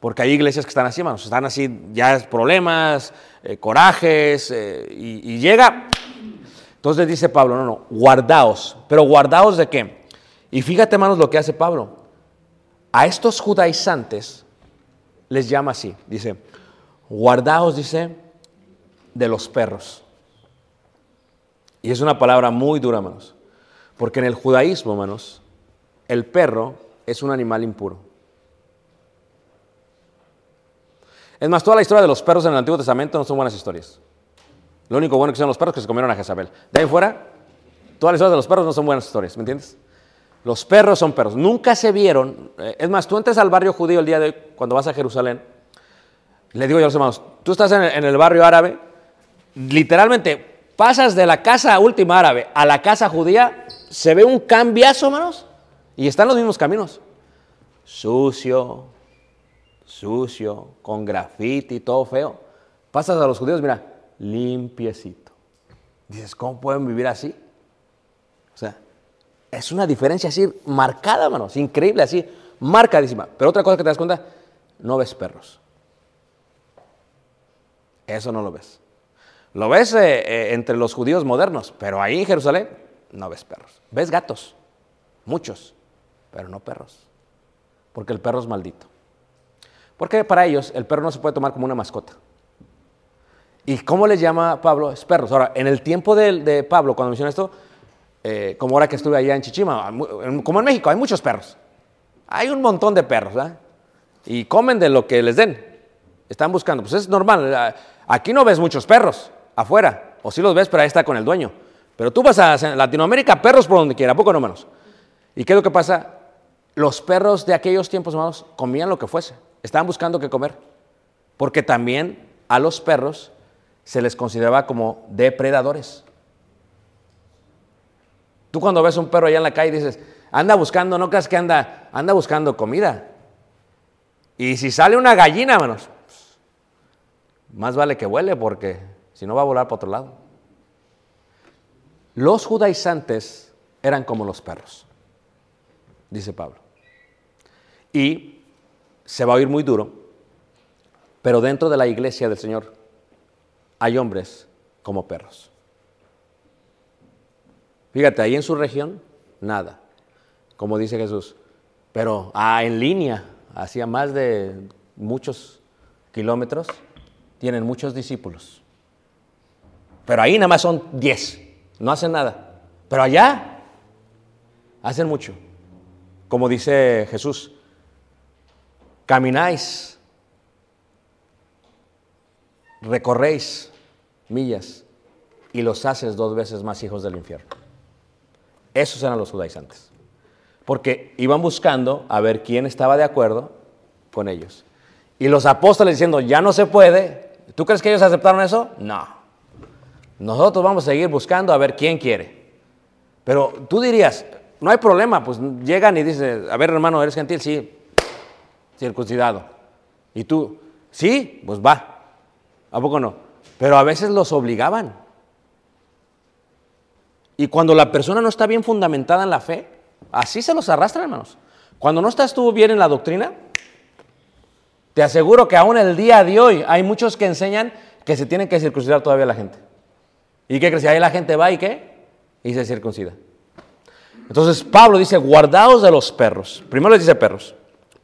Porque hay iglesias que están así, hermanos, están así, ya es problemas, eh, corajes, eh, y, llega. Entonces dice Pablo, no, no, guardaos. ¿Pero guardaos de qué? Y fíjate, hermanos, lo que hace Pablo. A estos judaizantes les llama así, dice, guardaos, dice, de los perros. Y es una palabra muy dura, hermanos. Porque en el judaísmo, hermanos, el perro es un animal impuro. Es más, toda la historia de los perros en el Antiguo Testamento no son buenas historias. Lo único bueno que son los perros que se comieron a Jezabel. De ahí fuera, todas las historias de los perros no son buenas historias, ¿me entiendes? Los perros son perros. Nunca se vieron. eh, Es más, tú entras al barrio judío el día de hoy, cuando vas a Jerusalén, le digo yo a los hermanos, tú estás en el barrio árabe, literalmente pasas de la casa última árabe a la casa judía, se ve un cambiazo, hermanos. Y están los mismos caminos. Sucio, sucio, con grafiti, todo feo. Pasas a los judíos, mira, limpiecito. Dices, ¿cómo pueden vivir así? O sea, es una diferencia así marcada, hermanos, increíble, así, marcadísima. Pero otra cosa que te das cuenta, no ves perros. Eso no lo ves. Lo ves eh, eh, entre los judíos modernos, pero ahí en Jerusalén no ves perros. Ves gatos, muchos, pero no perros. Porque el perro es maldito. Porque para ellos el perro no se puede tomar como una mascota. ¿Y cómo les llama Pablo? Es perros. Ahora, en el tiempo de, de Pablo, cuando menciona esto, eh, como ahora que estuve allá en Chichima, como en México, hay muchos perros. Hay un montón de perros, ¿ah? Y comen de lo que les den. Están buscando. Pues es normal. ah, Aquí no ves muchos perros afuera. O sí los ves, pero ahí está con el dueño. Pero tú vas a Latinoamérica, perros por donde quiera, ¿a poco no menos. ¿Y qué es lo que pasa? Los perros de aquellos tiempos, hermanos, comían lo que fuese. Estaban buscando qué comer. Porque también a los perros se les consideraba como depredadores. Tú cuando ves un perro allá en la calle dices, anda buscando, no creas que anda, anda buscando comida. Y si sale una gallina, hermanos, más vale que vuele porque si no va a volar para otro lado. Los judaizantes eran como los perros, dice Pablo. Y se va a oír muy duro, pero dentro de la iglesia del Señor hay hombres como perros. Fíjate, ahí en su región, nada, como dice Jesús. Pero ah, en línea, hacia más de muchos kilómetros, tienen muchos discípulos. Pero ahí nada más son 10, no hacen nada. Pero allá hacen mucho. Como dice Jesús, camináis, recorréis millas y los haces dos veces más hijos del infierno. Esos eran los judaizantes. Porque iban buscando a ver quién estaba de acuerdo con ellos. Y los apóstoles diciendo, ya no se puede. ¿Tú crees que ellos aceptaron eso? No. Nosotros vamos a seguir buscando a ver quién quiere. Pero tú dirías, no hay problema, pues llegan y dicen, a ver hermano, ¿eres gentil? Sí, circuncidado. Y tú, sí, pues va. ¿A poco no? Pero a veces los obligaban. Y cuando la persona no está bien fundamentada en la fe, así se los arrastran, hermanos. Cuando no estás tú bien en la doctrina, te aseguro que aún el día de hoy hay muchos que enseñan que se tienen que circuncidar todavía la gente. ¿Y qué crees? Ahí la gente va y qué? Y se circuncida. Entonces Pablo dice, guardaos de los perros. Primero les dice perros,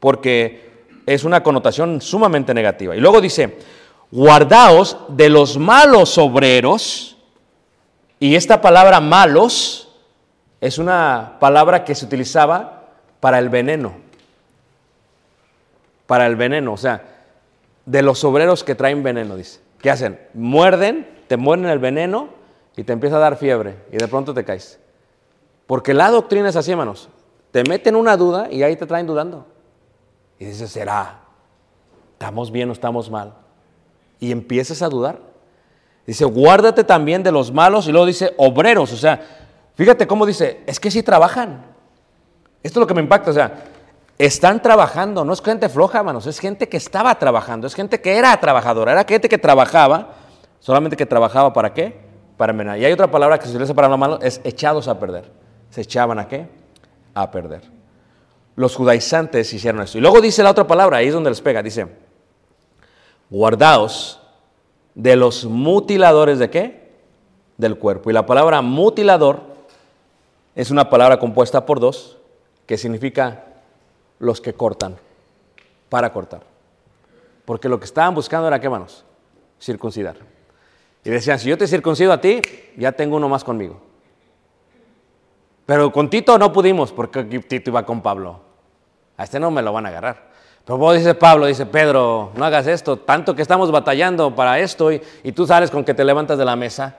porque es una connotación sumamente negativa. Y luego dice, guardaos de los malos obreros. Y esta palabra malos es una palabra que se utilizaba para el veneno. Para el veneno, o sea, de los obreros que traen veneno, dice. ¿Qué hacen? Muerden, te muerden el veneno y te empieza a dar fiebre y de pronto te caes. Porque la doctrina es así, hermanos. Te meten una duda y ahí te traen dudando. Y dices, ¿será? ¿Estamos bien o estamos mal? Y empiezas a dudar. Dice, guárdate también de los malos y luego dice, obreros. O sea, fíjate cómo dice, es que sí trabajan. Esto es lo que me impacta. O sea, están trabajando. No es gente floja, hermanos. Es gente que estaba trabajando. Es gente que era trabajadora. Era gente que trabajaba. Solamente que trabajaba para qué? Para envenenar. Y hay otra palabra que se utiliza para lo malo, es echados a perder. ¿Se echaban a qué? A perder. Los judaizantes hicieron esto. Y luego dice la otra palabra, ahí es donde les pega. Dice, guardaos de los mutiladores de qué? Del cuerpo. Y la palabra mutilador es una palabra compuesta por dos, que significa los que cortan, para cortar. Porque lo que estaban buscando era qué manos? Circuncidar. Y decían, si yo te circuncido a ti, ya tengo uno más conmigo. Pero con Tito no pudimos, porque Tito iba con Pablo. A este no me lo van a agarrar. Pero vos dice Pablo, dice Pedro, no hagas esto, tanto que estamos batallando para esto y, y tú sales con que te levantas de la mesa.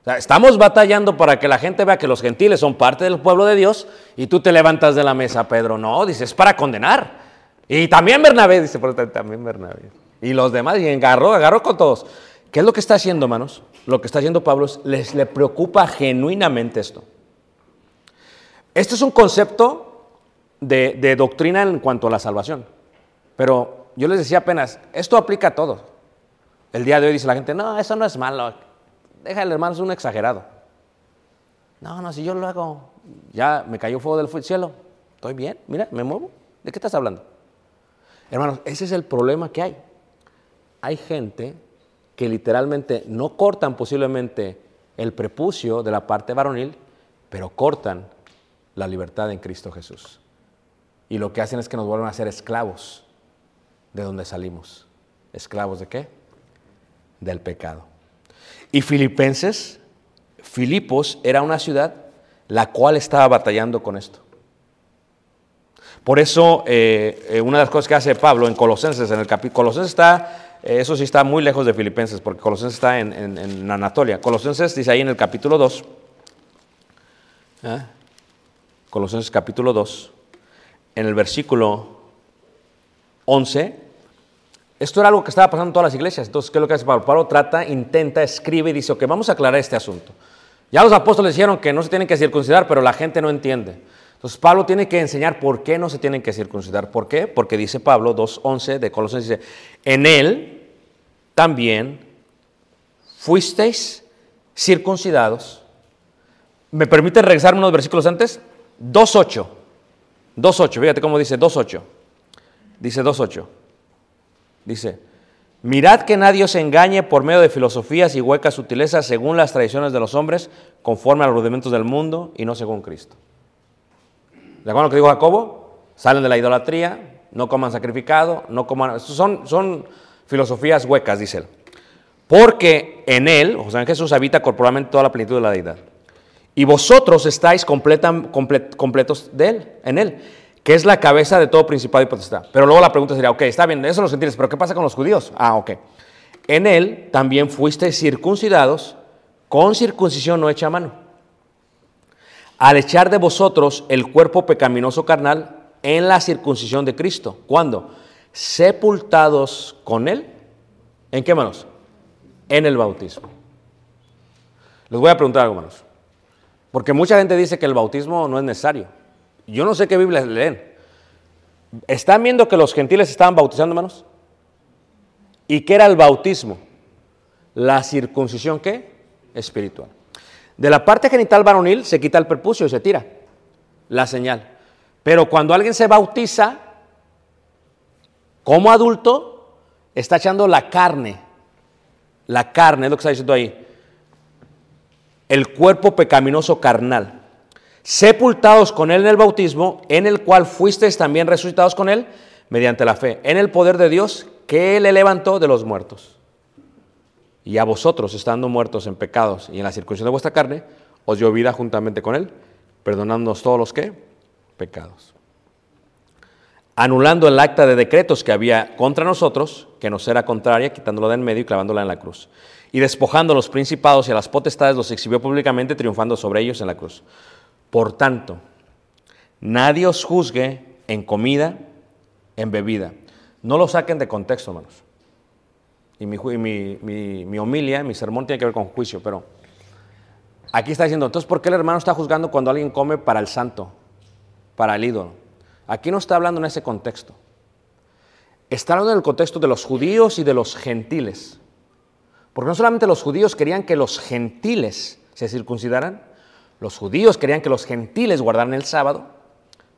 O sea, estamos batallando para que la gente vea que los gentiles son parte del pueblo de Dios y tú te levantas de la mesa, Pedro. No, dice, es para condenar. Y también Bernabé, dice, también Bernabé. Y los demás, y agarró, agarró con todos. ¿Qué es lo que está haciendo, hermanos? Lo que está haciendo Pablo es, les le preocupa genuinamente esto. Esto es un concepto de, doctrina en cuanto a la salvación. Pero yo les decía apenas, esto aplica a todos. El día de hoy dice la gente, no, eso no es malo. Déjale, hermano, es un exagerado. No, no, si yo lo hago, ya me cayó fuego del cielo. Estoy bien, mira, me muevo. ¿De qué estás hablando? Hermanos, ese es el problema que hay. Hay gente que literalmente no cortan posiblemente el prepucio de la parte varonil, pero cortan la libertad en Cristo Jesús. Y lo que hacen es que nos vuelven a ser esclavos de donde salimos. ¿Esclavos de qué? Del pecado. Y Filipenses, Filipos era una ciudad la cual estaba batallando con esto. Por eso, eh, eh, una de las cosas que hace Pablo en Colosenses, en el capítulo, Colosenses está, eh, eso sí está muy lejos de Filipenses, porque Colosenses está en, en- Anatolia. Colosenses dice ahí en el capítulo 2, ¿ah? Colosenses capítulo 2, en el versículo 11, esto era algo que estaba pasando en todas las iglesias. Entonces, ¿qué es lo que hace Pablo? Pablo trata, intenta, escribe y dice, ok, vamos a aclarar este asunto. Ya los apóstoles dijeron que no se tienen que circuncidar, pero la gente no entiende. Entonces, Pablo tiene que enseñar por qué no se tienen que circuncidar. ¿Por qué? Porque dice Pablo 2.11 de Colosenses, dice, en él también fuisteis circuncidados. ¿Me permite regresarme unos versículos antes? 2.8. 2.8, fíjate cómo dice 2.8. Dice 2.8. Dice, mirad que nadie os engañe por medio de filosofías y huecas sutilezas según las tradiciones de los hombres, conforme a los rudimentos del mundo y no según Cristo. ¿De acuerdo a lo que dijo Jacobo? Salen de la idolatría, no coman sacrificado, no coman... Son, son filosofías huecas, dice él. Porque en él, o sea, en Jesús habita corporalmente toda la plenitud de la deidad. Y vosotros estáis completos de él, en él, que es la cabeza de todo principado y potestad. Pero luego la pregunta sería, ok, está bien, eso los gentiles, pero ¿qué pasa con los judíos? Ah, ok. En él también fuisteis circuncidados con circuncisión no hecha a mano. Al echar de vosotros el cuerpo pecaminoso carnal en la circuncisión de Cristo. ¿Cuándo? Sepultados con él. ¿En qué manos? En el bautismo. Les voy a preguntar algo, hermanos. Porque mucha gente dice que el bautismo no es necesario. Yo no sé qué Biblia leen. ¿Están viendo que los gentiles estaban bautizando, hermanos? ¿Y qué era el bautismo? La circuncisión, ¿qué? Espiritual. De la parte genital varonil se quita el prepucio y se tira la señal. Pero cuando alguien se bautiza, como adulto, está echando la carne. La carne, es lo que está diciendo ahí el cuerpo pecaminoso carnal, sepultados con él en el bautismo, en el cual fuisteis también resucitados con él mediante la fe, en el poder de Dios que le levantó de los muertos. Y a vosotros, estando muertos en pecados y en la circuncisión de vuestra carne, os dio vida juntamente con él, perdonándonos todos los que pecados. Anulando el acta de decretos que había contra nosotros, que nos era contraria, quitándolo de en medio y clavándola en la cruz. Y despojando a los principados y a las potestades, los exhibió públicamente, triunfando sobre ellos en la cruz. Por tanto, nadie os juzgue en comida, en bebida. No lo saquen de contexto, hermanos. Y mi, mi, mi, mi homilia, mi sermón tiene que ver con juicio, pero aquí está diciendo, entonces, ¿por qué el hermano está juzgando cuando alguien come para el santo, para el ídolo? Aquí no está hablando en ese contexto. Está hablando en el contexto de los judíos y de los gentiles. Porque no solamente los judíos querían que los gentiles se circuncidaran, los judíos querían que los gentiles guardaran el sábado,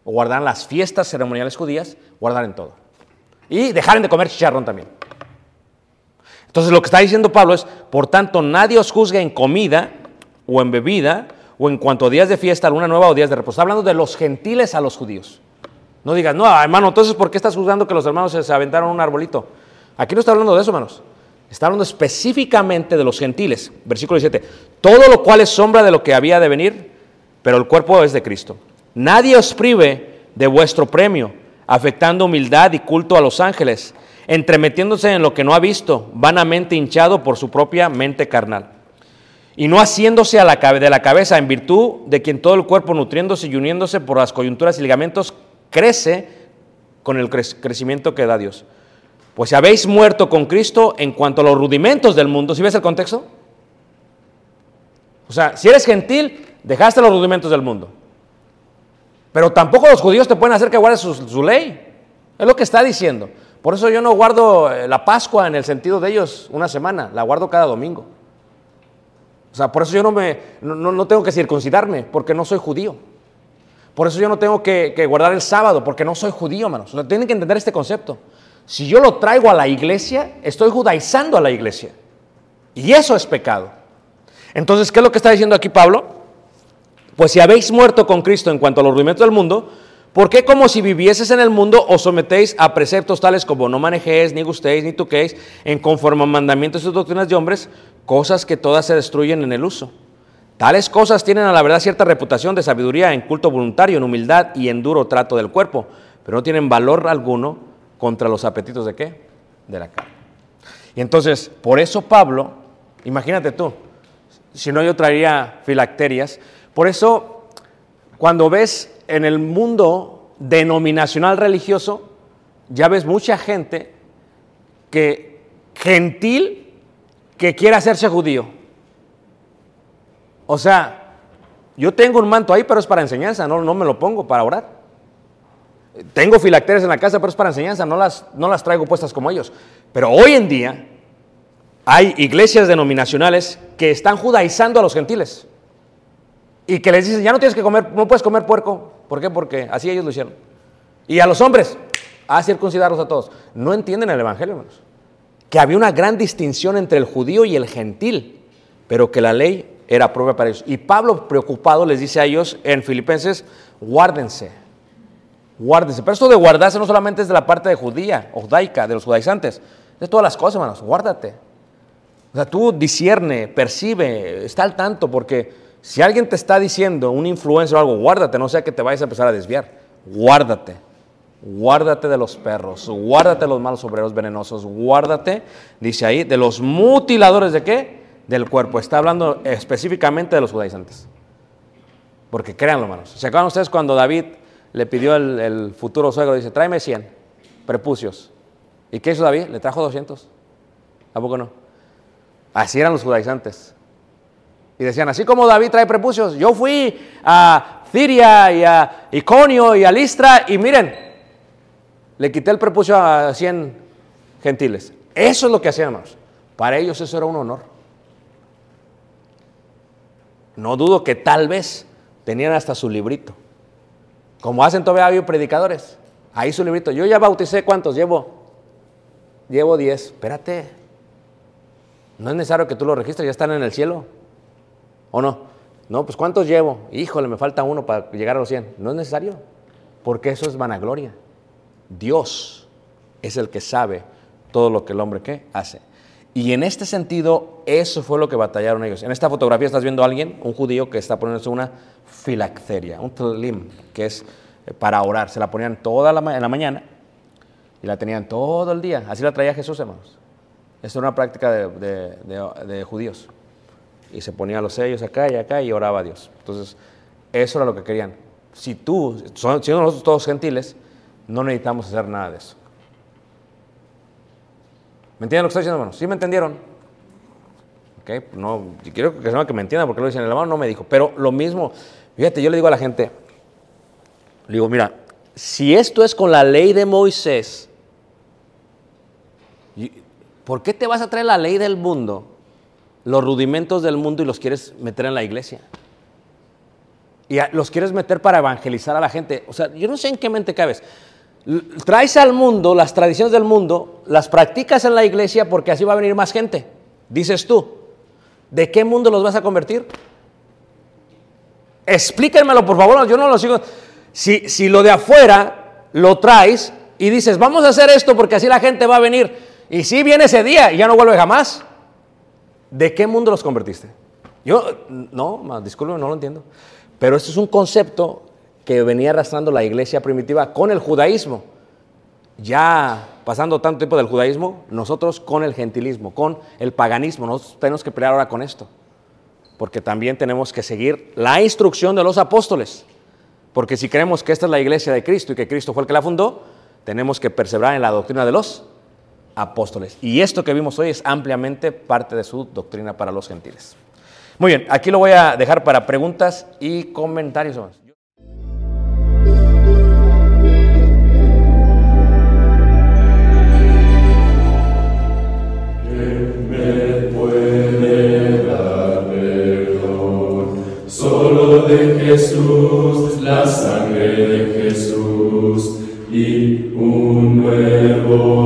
o guardaran las fiestas ceremoniales judías, guardaran todo. Y dejaran de comer chicharrón también. Entonces lo que está diciendo Pablo es, por tanto, nadie os juzgue en comida o en bebida o en cuanto a días de fiesta, luna nueva o días de reposo. Está hablando de los gentiles a los judíos. No digas, no, hermano, entonces ¿por qué estás juzgando que los hermanos se aventaron un arbolito? Aquí no está hablando de eso, hermanos. Está hablando específicamente de los gentiles. Versículo 17. Todo lo cual es sombra de lo que había de venir, pero el cuerpo es de Cristo. Nadie os prive de vuestro premio, afectando humildad y culto a los ángeles, entremetiéndose en lo que no ha visto, vanamente hinchado por su propia mente carnal. Y no haciéndose a la de la cabeza en virtud de quien todo el cuerpo nutriéndose y uniéndose por las coyunturas y ligamentos crece con el cre- crecimiento que da Dios. Pues si habéis muerto con Cristo en cuanto a los rudimentos del mundo, ¿sí ves el contexto? O sea, si eres gentil, dejaste los rudimentos del mundo. Pero tampoco los judíos te pueden hacer que guardes su, ley. Es lo que está diciendo. Por eso yo no guardo eh, la Pascua en el sentido de ellos una semana, la guardo cada domingo. O sea, por eso yo no, me, no, no- tengo que circuncidarme, porque no soy judío. Por eso yo no tengo que, guardar el sábado, porque no soy judío, hermanos. Tienen que entender este concepto. Si yo lo traigo a la iglesia, estoy judaizando a la iglesia. Y eso es pecado. Entonces, ¿qué es lo que está diciendo aquí Pablo? Pues si habéis muerto con Cristo en cuanto a los rudimentos del mundo, ¿por qué como si vivieses en el mundo os sometéis a preceptos tales como no manejéis, ni gustéis, ni toquéis, en conforme a mandamientos y doctrinas de hombres, cosas que todas se destruyen en el uso? Tales cosas tienen a la verdad cierta reputación de sabiduría en culto voluntario, en humildad y en duro trato del cuerpo, pero no tienen valor alguno contra los apetitos de qué? De la carne. Y entonces, por eso Pablo, imagínate tú, si no yo traería filacterias, por eso cuando ves en el mundo denominacional religioso, ya ves mucha gente que gentil que quiere hacerse judío. O sea, yo tengo un manto ahí, pero es para enseñanza, no, no me lo pongo para orar. Tengo filacterias en la casa, pero es para enseñanza, no las, no las traigo puestas como ellos. Pero hoy en día hay iglesias denominacionales que están judaizando a los gentiles y que les dicen, ya no tienes que comer, no puedes comer puerco. ¿Por qué? Porque así ellos lo hicieron. Y a los hombres, a circuncidarlos a todos. No entienden el Evangelio, hermanos. Que había una gran distinción entre el judío y el gentil, pero que la ley era propia para ellos. Y Pablo, preocupado, les dice a ellos en Filipenses, guárdense, guárdense. Pero esto de guardarse no solamente es de la parte de judía, o judaica, de los judaizantes, es de todas las cosas, hermanos, guárdate. O sea, tú discierne, percibe, está al tanto, porque si alguien te está diciendo, un influencer o algo, guárdate, no sea que te vayas a empezar a desviar. Guárdate. Guárdate de los perros, guárdate de los malos obreros venenosos, guárdate, dice ahí, de los mutiladores de qué? Del cuerpo. Está hablando específicamente de los judaizantes. Porque créanlo, hermanos. ¿Se acuerdan ustedes cuando David le pidió el, futuro suegro? Dice, tráeme 100 prepucios. ¿Y qué hizo David? Le trajo 200. ¿A poco no? Así eran los judaizantes. Y decían, así como David trae prepucios, yo fui a Siria y a Iconio y a Listra y miren, le quité el prepucio a 100 gentiles. Eso es lo que hacían, hermanos. Para ellos eso era un honor. No dudo que tal vez tenían hasta su librito. Como hacen todavía predicadores. Ahí su librito. Yo ya bauticé cuántos llevo. Llevo 10. Espérate. No es necesario que tú lo registres, ya están en el cielo. ¿O no? No, pues ¿cuántos llevo? Híjole, me falta uno para llegar a los 100. No es necesario, porque eso es vanagloria. Dios es el que sabe todo lo que el hombre ¿qué? hace. Y en este sentido, eso fue lo que batallaron ellos. En esta fotografía estás viendo a alguien, un judío, que está poniéndose una filacteria, un tlim, que es eh, para orar. Se la ponían toda la, en la mañana y la tenían todo el día. Así la traía Jesús, hermanos. Esto era una práctica de, judíos. Y se ponía los sellos acá y acá y oraba a Dios. Entonces, eso era lo que querían. Si tú, siendo nosotros todos gentiles, no necesitamos hacer nada de eso. ¿Me entienden lo que estoy diciendo, hermanos? ¿Sí me entendieron? Ok, no, quiero que sepan que me entiendan porque lo dicen, el hermano no me dijo. Pero lo mismo, fíjate, yo le digo a la gente, le digo, mira, si esto es con la ley de Moisés, ¿por qué te vas a traer la ley del mundo, los rudimentos del mundo y los quieres meter en la iglesia? Y los quieres meter para evangelizar a la gente. O sea, yo no sé en qué mente cabes. Traes al mundo las tradiciones del mundo, las practicas en la iglesia porque así va a venir más gente. Dices tú, ¿de qué mundo los vas a convertir? Explíquenmelo, por favor, yo no lo sigo. Si, si lo de afuera lo traes y dices, vamos a hacer esto porque así la gente va a venir, y si viene ese día y ya no vuelve jamás, ¿de qué mundo los convertiste? Yo, no, ma, disculpen, no lo entiendo. Pero esto es un concepto que venía arrastrando la iglesia primitiva con el judaísmo. Ya pasando tanto tiempo del judaísmo, nosotros con el gentilismo, con el paganismo, nosotros tenemos que pelear ahora con esto. Porque también tenemos que seguir la instrucción de los apóstoles. Porque si creemos que esta es la iglesia de Cristo y que Cristo fue el que la fundó, tenemos que perseverar en la doctrina de los apóstoles. Y esto que vimos hoy es ampliamente parte de su doctrina para los gentiles. Muy bien, aquí lo voy a dejar para preguntas y comentarios. de Jesús, la sangre de Jesús y un nuevo